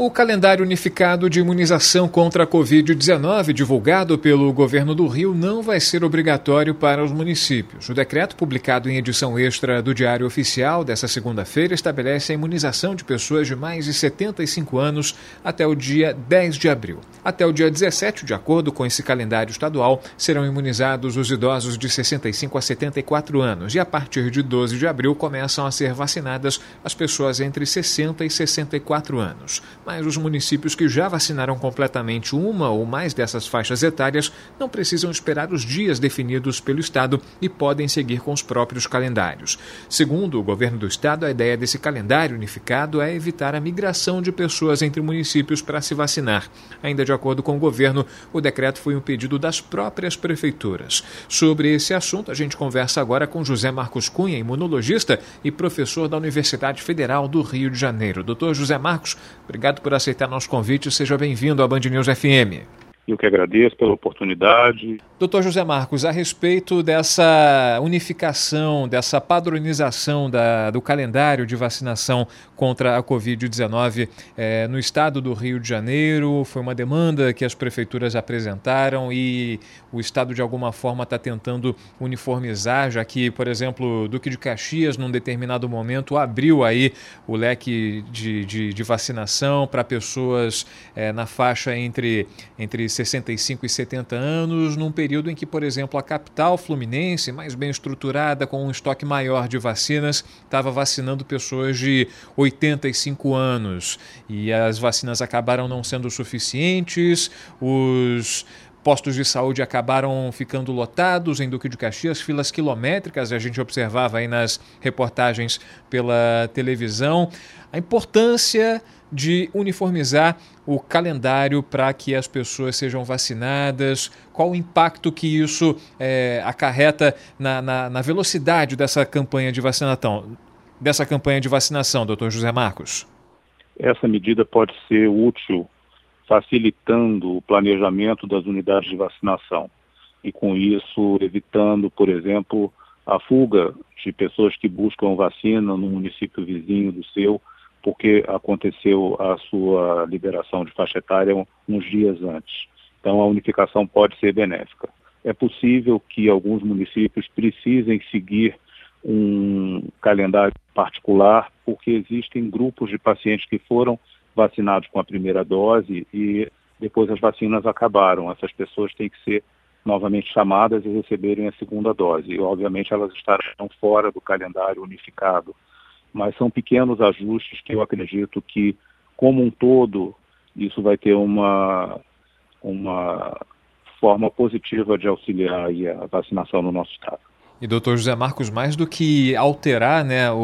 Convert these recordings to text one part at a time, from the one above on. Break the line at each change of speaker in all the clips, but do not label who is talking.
O calendário unificado de imunização contra a Covid-19, divulgado pelo governo do Rio, não vai ser obrigatório para os municípios. O decreto, publicado em edição extra do Diário Oficial desta segunda-feira, estabelece a imunização de pessoas de mais de 75 anos até o dia 10 de abril. Até o dia 17, de acordo com esse calendário estadual, serão imunizados os idosos de 65 a 74 anos e, a partir de 12 de abril, começam a ser vacinadas as pessoas entre 60 e 64 anos mas os municípios que já vacinaram completamente uma ou mais dessas faixas etárias não precisam esperar os dias definidos pelo Estado e podem seguir com os próprios calendários. Segundo o governo do Estado, a ideia desse calendário unificado é evitar a migração de pessoas entre municípios para se vacinar. Ainda de acordo com o governo, o decreto foi um pedido das próprias prefeituras. Sobre esse assunto, a gente conversa agora com José Marcos Cunha, imunologista e professor da Universidade Federal do Rio de Janeiro. Doutor José Marcos, obrigado obrigado por aceitar nosso convite. Seja bem-vindo à Band News FM.
Eu que agradeço pela oportunidade.
Doutor José Marcos, a respeito dessa unificação, dessa padronização da, do calendário de vacinação contra a Covid-19 eh, no estado do Rio de Janeiro, foi uma demanda que as prefeituras apresentaram e o estado de alguma forma está tentando uniformizar, já que, por exemplo, Duque de Caxias, num determinado momento, abriu aí o leque de, de, de vacinação para pessoas eh, na faixa entre, entre 65 e 70 anos, num período em que, por exemplo, a capital fluminense, mais bem estruturada, com um estoque maior de vacinas, estava vacinando pessoas de 85 anos. E as vacinas acabaram não sendo suficientes, os postos de saúde acabaram ficando lotados em Duque de Caxias, filas quilométricas, a gente observava aí nas reportagens pela televisão. A importância de uniformizar o calendário para que as pessoas sejam vacinadas? Qual o impacto que isso é, acarreta na, na, na, velocidade dessa campanha de vacinação, dessa campanha de vacinação, doutor José Marcos?
Essa medida pode ser útil, facilitando o planejamento das unidades de vacinação e, com isso, evitando, por exemplo, a fuga de pessoas que buscam vacina no município vizinho do seu porque aconteceu a sua liberação de faixa etária uns dias antes. Então, a unificação pode ser benéfica. É possível que alguns municípios precisem seguir um calendário particular, porque existem grupos de pacientes que foram vacinados com a primeira dose e depois as vacinas acabaram. Essas pessoas têm que ser novamente chamadas e receberem a segunda dose. E, obviamente, elas estarão fora do calendário unificado mas são pequenos ajustes que eu acredito que, como um todo, isso vai ter uma, uma forma positiva de auxiliar a vacinação no nosso estado.
E doutor José Marcos, mais do que alterar né, o,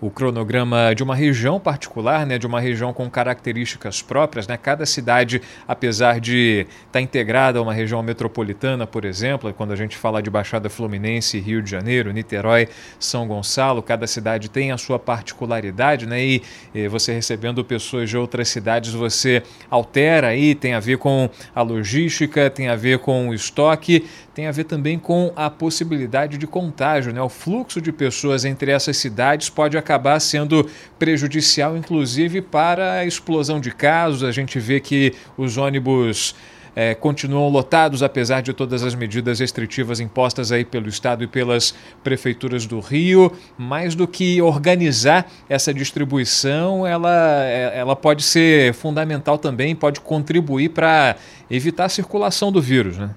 o, o, cronograma de uma região particular, né, de uma região com características próprias, né, cada cidade, apesar de estar tá integrada a uma região metropolitana, por exemplo, quando a gente fala de Baixada Fluminense, Rio de Janeiro, Niterói, São Gonçalo, cada cidade tem a sua particularidade, né, e, e você recebendo pessoas de outras cidades, você altera aí, tem a ver com a logística, tem a ver com o estoque, tem a ver também com a possibilidade de contágio. Né? O fluxo de pessoas entre essas cidades pode acabar sendo prejudicial, inclusive para a explosão de casos. A gente vê que os ônibus. É, continuam lotados apesar de todas as medidas restritivas impostas aí pelo Estado e pelas prefeituras do Rio. Mais do que organizar essa distribuição, ela, é, ela pode ser fundamental também, pode contribuir para evitar a circulação do vírus. Né?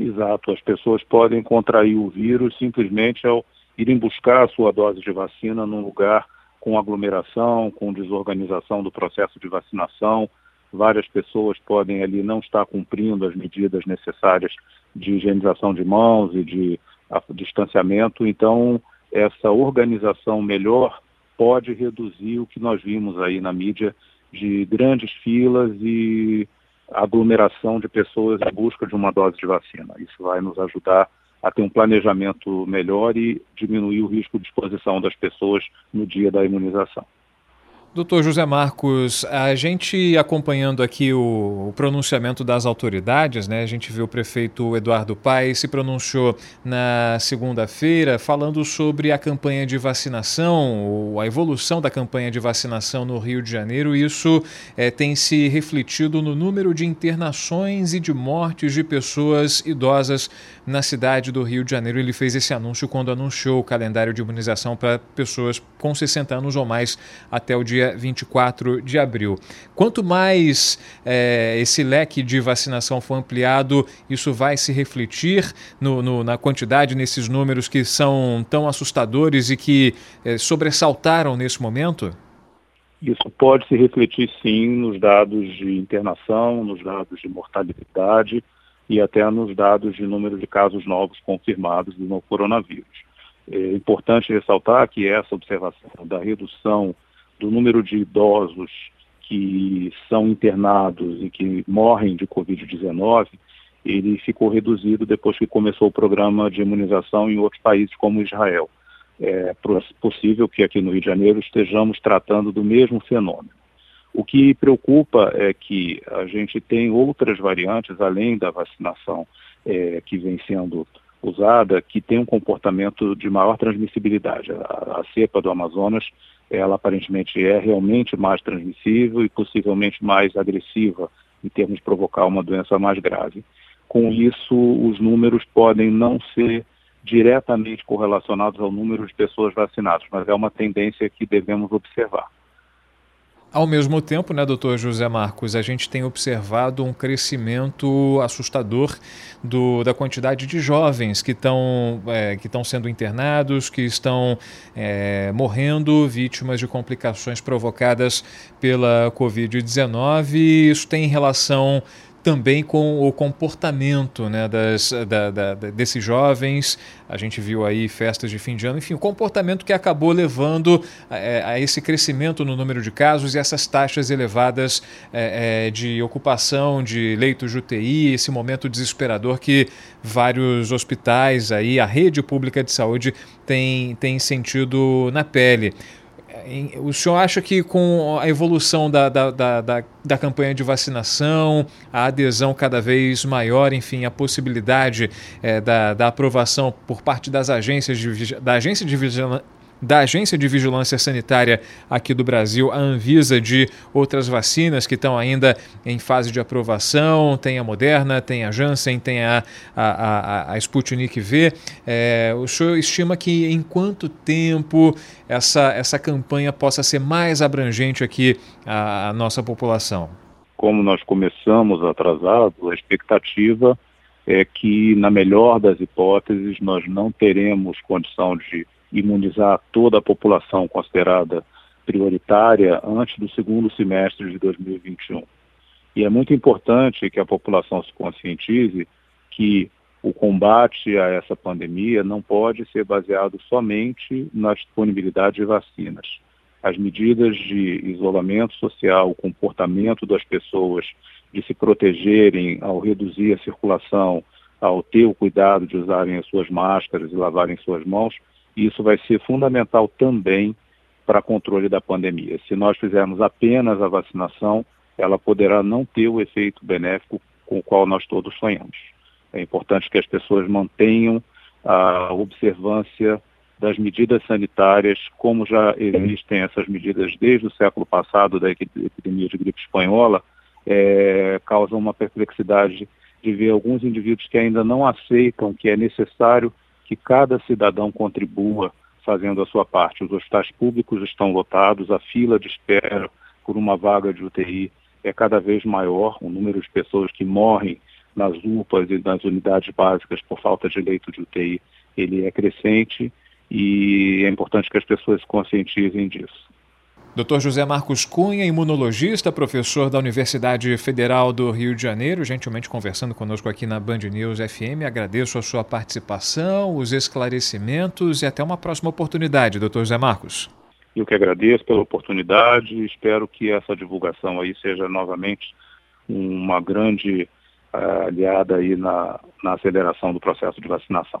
Exato, as pessoas podem contrair o vírus simplesmente ao irem buscar a sua dose de vacina num lugar com aglomeração, com desorganização do processo de vacinação. Várias pessoas podem ali não estar cumprindo as medidas necessárias de higienização de mãos e de distanciamento. Então, essa organização melhor pode reduzir o que nós vimos aí na mídia de grandes filas e aglomeração de pessoas em busca de uma dose de vacina. Isso vai nos ajudar a ter um planejamento melhor e diminuir o risco de exposição das pessoas no dia da imunização.
Doutor José Marcos, a gente acompanhando aqui o, pronunciamento das autoridades, né? A gente viu o prefeito Eduardo Paes se pronunciou na segunda-feira falando sobre a campanha de vacinação, a evolução da campanha de vacinação no Rio de Janeiro. Isso é, tem se refletido no número de internações e de mortes de pessoas idosas na cidade do Rio de Janeiro. Ele fez esse anúncio quando anunciou o calendário de imunização para pessoas com 60 anos ou mais até o dia dia 24 de abril. Quanto mais é, esse leque de vacinação for ampliado, isso vai se refletir no, no, na quantidade, nesses números que são tão assustadores e que é, sobressaltaram nesse momento?
Isso pode se refletir sim nos dados de internação, nos dados de mortalidade e até nos dados de número de casos novos confirmados do novo coronavírus. É importante ressaltar que essa observação da redução do número de idosos que são internados e que morrem de Covid-19, ele ficou reduzido depois que começou o programa de imunização em outros países como Israel. É possível que aqui no Rio de Janeiro estejamos tratando do mesmo fenômeno. O que preocupa é que a gente tem outras variantes, além da vacinação é, que vem sendo usada, que tem um comportamento de maior transmissibilidade. A, a cepa do Amazonas ela aparentemente é realmente mais transmissível e possivelmente mais agressiva em termos de provocar uma doença mais grave. Com isso, os números podem não ser diretamente correlacionados ao número de pessoas vacinadas, mas é uma tendência que devemos observar.
Ao mesmo tempo, né, doutor José Marcos, a gente tem observado um crescimento assustador do, da quantidade de jovens que estão é, que estão sendo internados, que estão é, morrendo, vítimas de complicações provocadas pela Covid-19. Isso tem relação também com o comportamento né, das, da, da, desses jovens. A gente viu aí festas de fim de ano, enfim, o comportamento que acabou levando é, a esse crescimento no número de casos e essas taxas elevadas é, é, de ocupação de leitos de UTI, esse momento desesperador que vários hospitais aí, a rede pública de saúde tem, tem sentido na pele. O senhor acha que com a evolução da, da, da, da, da campanha de vacinação, a adesão cada vez maior, enfim, a possibilidade é, da, da aprovação por parte das agências de, da agência de vigilância da Agência de Vigilância Sanitária aqui do Brasil, a Anvisa, de outras vacinas que estão ainda em fase de aprovação. Tem a Moderna, tem a Janssen, tem a, a, a, a Sputnik V. É, o senhor estima que em quanto tempo essa, essa campanha possa ser mais abrangente aqui à, à nossa população?
Como nós começamos atrasado, a expectativa é que, na melhor das hipóteses, nós não teremos condição de imunizar toda a população considerada prioritária antes do segundo semestre de 2021. E é muito importante que a população se conscientize que o combate a essa pandemia não pode ser baseado somente na disponibilidade de vacinas. As medidas de isolamento social, o comportamento das pessoas de se protegerem ao reduzir a circulação, ao ter o cuidado de usarem as suas máscaras e lavarem suas mãos, isso vai ser fundamental também para controle da pandemia. Se nós fizermos apenas a vacinação, ela poderá não ter o efeito benéfico com o qual nós todos sonhamos. É importante que as pessoas mantenham a observância das medidas sanitárias, como já existem essas medidas desde o século passado da epidemia de gripe espanhola, é, causam uma perplexidade de ver alguns indivíduos que ainda não aceitam que é necessário que cada cidadão contribua fazendo a sua parte. Os hospitais públicos estão lotados, a fila de espera por uma vaga de UTI é cada vez maior, o número de pessoas que morrem nas UPAs e nas unidades básicas por falta de leito de UTI, ele é crescente e é importante que as pessoas se conscientizem disso.
Dr. José Marcos Cunha, imunologista, professor da Universidade Federal do Rio de Janeiro, gentilmente conversando conosco aqui na Band News FM. Agradeço a sua participação, os esclarecimentos e até uma próxima oportunidade, Dr. José Marcos.
Eu que agradeço pela oportunidade e espero que essa divulgação aí seja novamente uma grande uh, aliada aí na, na aceleração do processo de vacinação.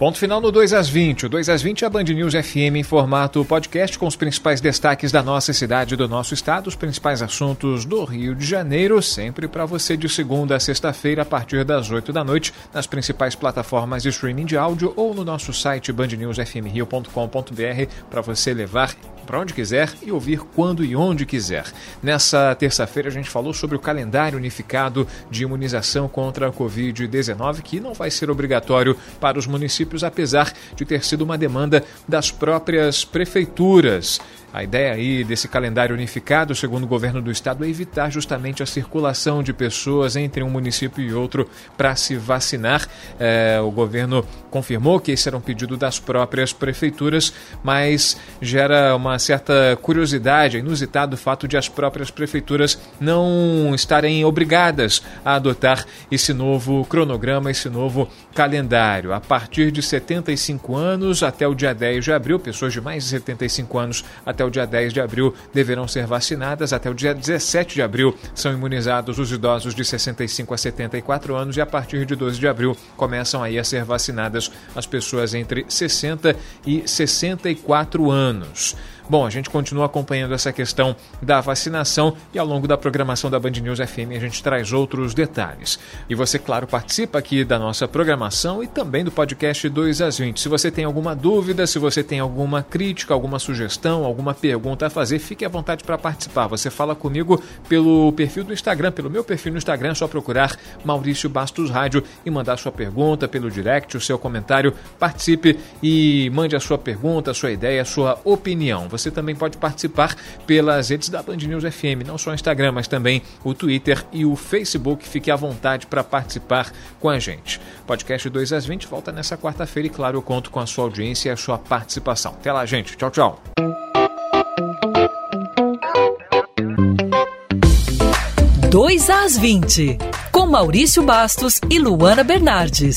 Ponto final no 2 às 20. O 2 às 20 é a Band News FM em formato podcast com os principais destaques da nossa cidade do nosso estado, os principais assuntos do Rio de Janeiro, sempre para você de segunda a sexta-feira a partir das 8 da noite, nas principais plataformas de streaming de áudio ou no nosso site bandnewsfmrio.com.br para você levar para onde quiser e ouvir quando e onde quiser. Nessa terça-feira a gente falou sobre o calendário unificado de imunização contra a Covid-19, que não vai ser obrigatório para os municípios, apesar de ter sido uma demanda das próprias prefeituras. A ideia aí desse calendário unificado, segundo o governo do estado, é evitar justamente a circulação de pessoas entre um município e outro para se vacinar. É, o governo confirmou que esse era um pedido das próprias prefeituras, mas gera uma certa curiosidade, é inusitado o fato de as próprias prefeituras não estarem obrigadas a adotar esse novo cronograma, esse novo calendário. A partir de 75 anos até o dia 10 de abril, pessoas de mais de 75 anos até até o dia 10 de abril deverão ser vacinadas. Até o dia 17 de abril são imunizados os idosos de 65 a 74 anos e a partir de 12 de abril começam aí a ser vacinadas as pessoas entre 60 e 64 anos. Bom, a gente continua acompanhando essa questão da vacinação e ao longo da programação da Band News FM a gente traz outros detalhes. E você, claro, participa aqui da nossa programação e também do podcast 2 às 20. Se você tem alguma dúvida, se você tem alguma crítica, alguma sugestão, alguma pergunta a fazer, fique à vontade para participar. Você fala comigo pelo perfil do Instagram, pelo meu perfil no Instagram, é só procurar Maurício Bastos Rádio e mandar sua pergunta pelo direct, o seu comentário. Participe e mande a sua pergunta, a sua ideia, a sua opinião. Você você também pode participar pelas redes da Band News FM, não só o Instagram, mas também o Twitter e o Facebook. Fique à vontade para participar com a gente. Podcast 2 às 20 volta nessa quarta-feira e, claro, eu conto com a sua audiência e a sua participação. Até lá, gente. Tchau, tchau.
Dois às 20, com Maurício Bastos e Luana Bernardes.